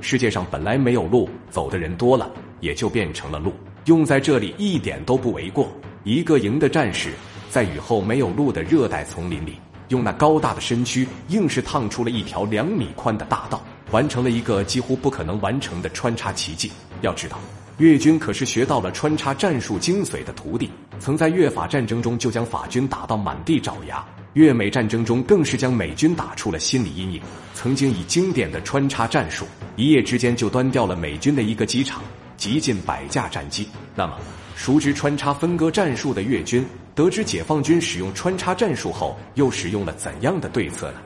世界上本来没有路，走的人多了，也就变成了路。用在这里一点都不为过。一个营的战士在雨后没有路的热带丛林里，用那高大的身躯，硬是烫出了一条两米宽的大道，完成了一个几乎不可能完成的穿插奇迹。要知道，越军可是学到了穿插战术精髓的徒弟，曾在越法战争中就将法军打到满地找牙。越美战争中，更是将美军打出了心理阴影。曾经以经典的穿插战术，一夜之间就端掉了美军的一个机场，极近百架战机。那么，熟知穿插分割战术的越军，得知解放军使用穿插战术后，又使用了怎样的对策呢？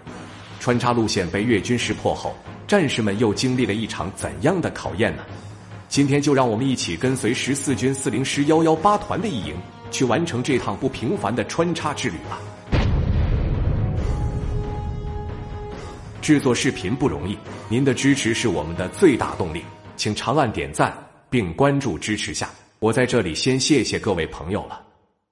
穿插路线被越军识破后，战士们又经历了一场怎样的考验呢？今天就让我们一起跟随十四军四零师幺幺八团的一营，去完成这趟不平凡的穿插之旅吧。制作视频不容易，您的支持是我们的最大动力，请长按点赞并关注支持下。我在这里先谢谢各位朋友了。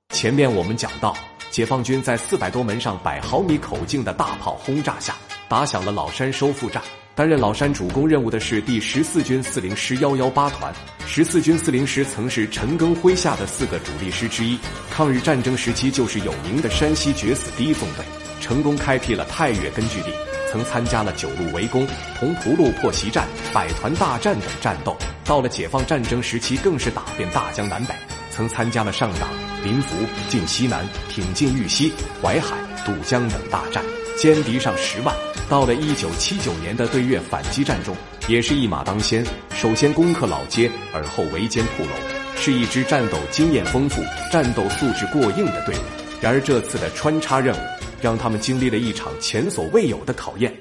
前面我们讲到，解放军在四百多门上百毫米口径的大炮轰炸下，打响了老山收复战。担任老山主攻任务的是第十四军四零师幺幺八团。十四军四零师曾是陈赓麾下的四个主力师之一，抗日战争时期就是有名的山西决死第一纵队，成功开辟了太岳根据地。曾参加了九路围攻、同蒲路破袭战、百团大战等战斗，到了解放战争时期，更是打遍大江南北。曾参加了上党、临滁、晋西南、挺进豫西、淮海、渡江等大战，歼敌上十万。到了一九七九年的对越反击战中，也是一马当先，首先攻克老街，而后围歼铺楼，是一支战斗经验丰富、战斗素质过硬的队伍。然而这次的穿插任务。让他们经历了一场前所未有的考验。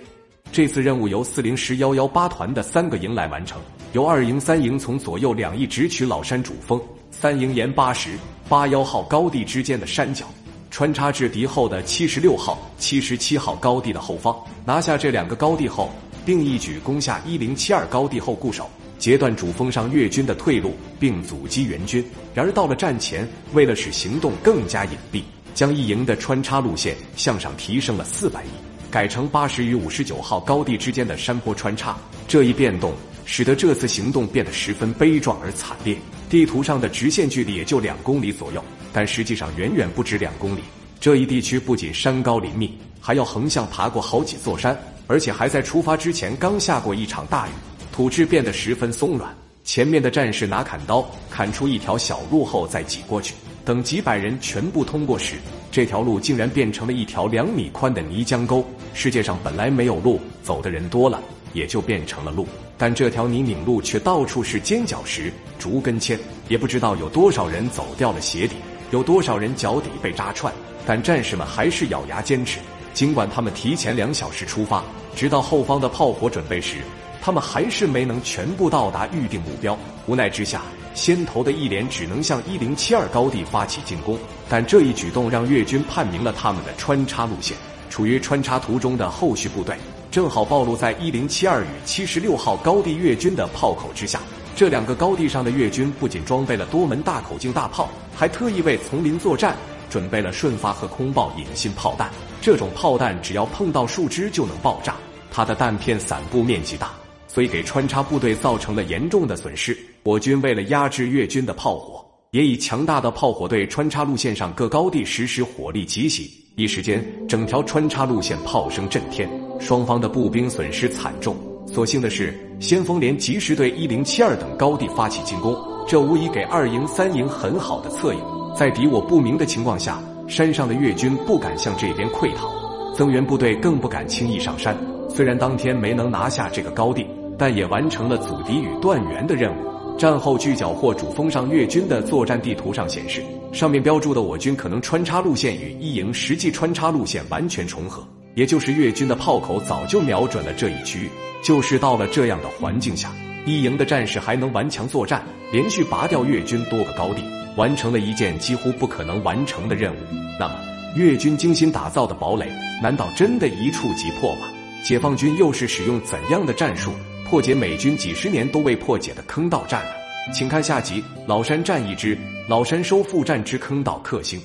这次任务由四零师幺幺八团的三个营来完成，由二营、三营从左右两翼直取老山主峰，三营沿八十八幺号高地之间的山脚，穿插至敌后的七十六号、七十七号高地的后方，拿下这两个高地后，并一举攻下一零七二高地后固守，截断主峰上越军的退路，并阻击援军。然而到了战前，为了使行动更加隐蔽。将一营的穿插路线向上提升了四百米，改成八十与五十九号高地之间的山坡穿插。这一变动使得这次行动变得十分悲壮而惨烈。地图上的直线距离也就两公里左右，但实际上远远不止两公里。这一地区不仅山高林密，还要横向爬过好几座山，而且还在出发之前刚下过一场大雨，土质变得十分松软。前面的战士拿砍刀砍出一条小路后再挤过去。等几百人全部通过时，这条路竟然变成了一条两米宽的泥浆沟。世界上本来没有路，走的人多了，也就变成了路。但这条泥泞路却到处是尖角石、竹根签，也不知道有多少人走掉了鞋底，有多少人脚底被扎穿。但战士们还是咬牙坚持，尽管他们提前两小时出发，直到后方的炮火准备时，他们还是没能全部到达预定目标。无奈之下。先头的一连只能向一零七二高地发起进攻，但这一举动让越军判明了他们的穿插路线。处于穿插途中的后续部队正好暴露在一零七二与七十六号高地越军的炮口之下。这两个高地上的越军不仅装备了多门大口径大炮，还特意为丛林作战准备了顺发和空爆引信炮弹。这种炮弹只要碰到树枝就能爆炸，它的弹片散布面积大。所以给穿插部队造成了严重的损失。我军为了压制越军的炮火，也以强大的炮火对穿插路线上各高地实施火力急袭。一时间，整条穿插路线炮声震天，双方的步兵损失惨重。所幸的是，先锋连及时对一零七二等高地发起进攻，这无疑给二营、三营很好的策应。在敌我不明的情况下，山上的越军不敢向这边溃逃，增援部队更不敢轻易上山。虽然当天没能拿下这个高地。但也完成了阻敌与断援的任务。战后据缴获主峰上越军的作战地图上显示，上面标注的我军可能穿插路线与一营实际穿插路线完全重合，也就是越军的炮口早就瞄准了这一区域。就是到了这样的环境下，一营的战士还能顽强作战，连续拔掉越军多个高地，完成了一件几乎不可能完成的任务。那么，越军精心打造的堡垒，难道真的一触即破吗？解放军又是使用怎样的战术？破解美军几十年都未破解的坑道战了，请看下集《老山战役之老山收复战之坑道克星》。